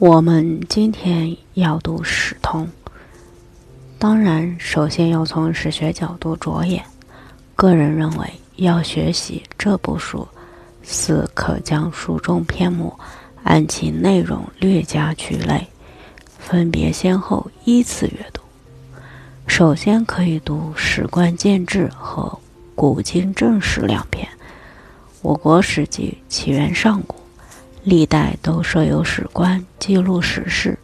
我们今天要读《史通》，当然，首先要从史学角度着眼。个人认为，要学习这部书，似可将书中篇目按其内容略加区类，分别先后依次阅读。首先可以读《史官建制》和《古今正史》两篇。我国史籍起源上古。历代都设有史官记录史事，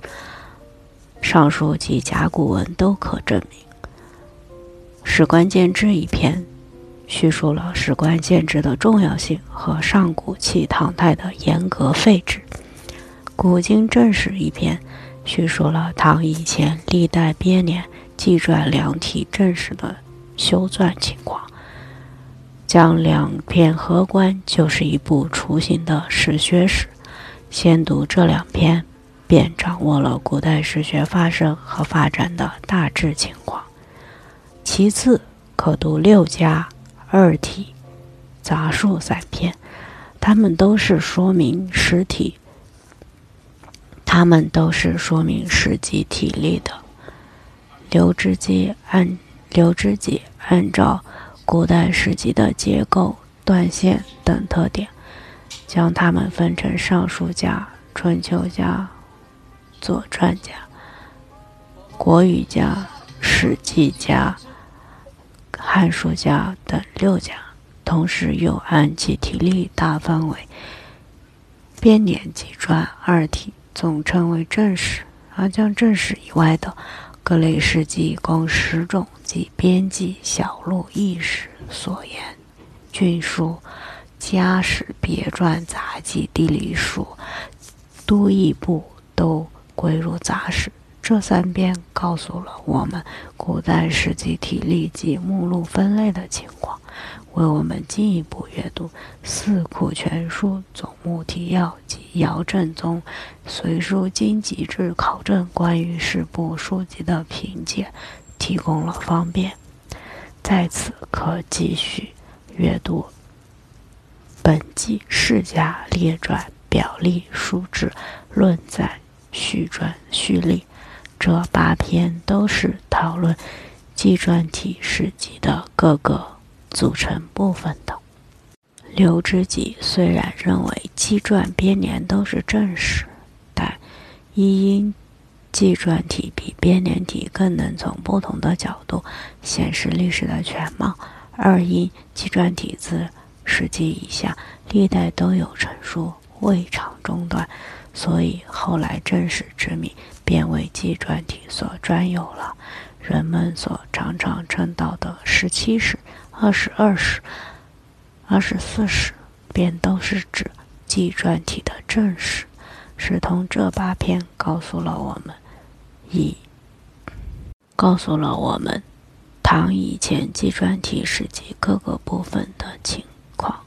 上书及甲骨文都可证明。史官见志一篇，叙述了史官见志的重要性和上古期唐代的严格废止。古今正史一篇，叙述了唐以前历代编年纪传两体正史的修撰情况。将两篇合观，就是一部雏形的史学史。先读这两篇，便掌握了古代史学发生和发展的大致情况。其次，可读六家、二体、杂述三篇，它们都是说明实体，它们都是说明史记体例的。刘知基按刘知己按照。古代史籍的结构、断线等特点，将它们分成尚书家、春秋家、左传家、国语家、史记家、汉书家等六家，同时又按其体例大分为编年纪传二体，总称为正史。而将正史以外的。各类史记共十种，即编辑、小录、异史、所言、郡书、家史、别传、杂记、地理书、都邑部，都归入杂史。这三篇告诉了我们古代史籍体例及目录分类的情况。为我们进一步阅读《四库全书》总目提要及姚正宗随书经籍志考证关于史部书籍的评介，提供了方便。在此可继续阅读本纪世家列传、表例、书志、论载、序传、序例，这八篇都是讨论纪传体史籍的各个。组成部分的刘知己虽然认为纪传编年都是正史，但一因纪传体比编年体更能从不同的角度显示历史的全貌；二因纪传体自史记以下历代都有陈述，未尝中断，所以后来正史之名便为纪传体所专有了。人们所常常称道的十七史。二十二史、二十四史，便都是指纪传体的正史。史通这八篇告诉了我们，以告诉了我们唐以前纪传体史籍各个部分的情况，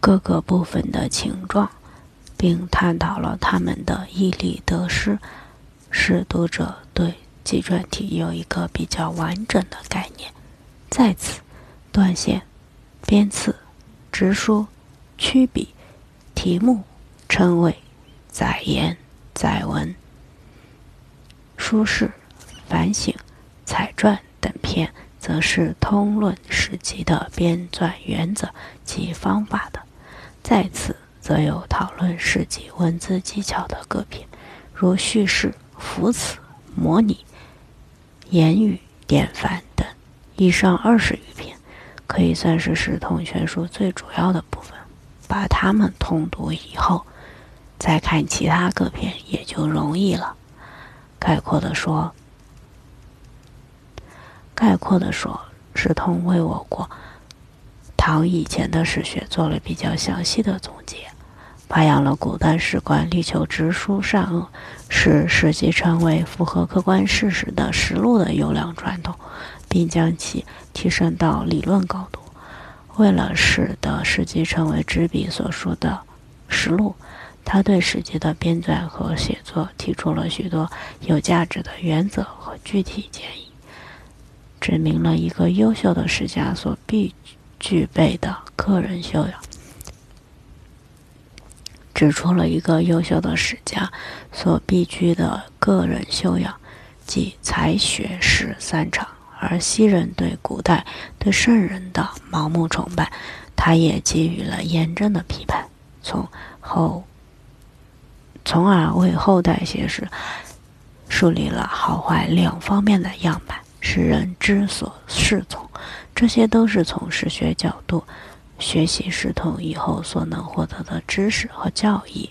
各个部分的情状，并探讨了他们的义利得失，使读者对。纪传体有一个比较完整的概念，在此，断线、编次、直书、曲笔、题目、称谓、载言、载文、书事、反省、采传等篇，则是通论史籍的编纂原则及方法的。在此，则有讨论史籍文字技巧的各篇，如叙事、辅词、模拟。言语典范等，以上二十余篇，可以算是《史通全书》最主要的部分。把它们通读以后，再看其他各篇也就容易了。概括的说，概括的说，史通为我国唐以前的史学做了比较详细的总结。发扬了古代史官力求直书善恶，使史记成为符合客观事实的实录的优良传统，并将其提升到理论高度。为了使得史记成为执笔所述的实录，他对史记的编纂和写作提出了许多有价值的原则和具体建议，指明了一个优秀的史家所必具备的个人修养。指出了一个优秀的史家所必居的个人修养，即才学识三长。而西人对古代对圣人的盲目崇拜，他也给予了严正的批判，从后，从而为后代写史树立了好坏两方面的样板，使人知所适从。这些都是从史学角度学习石头以后所能获得的知识和教义。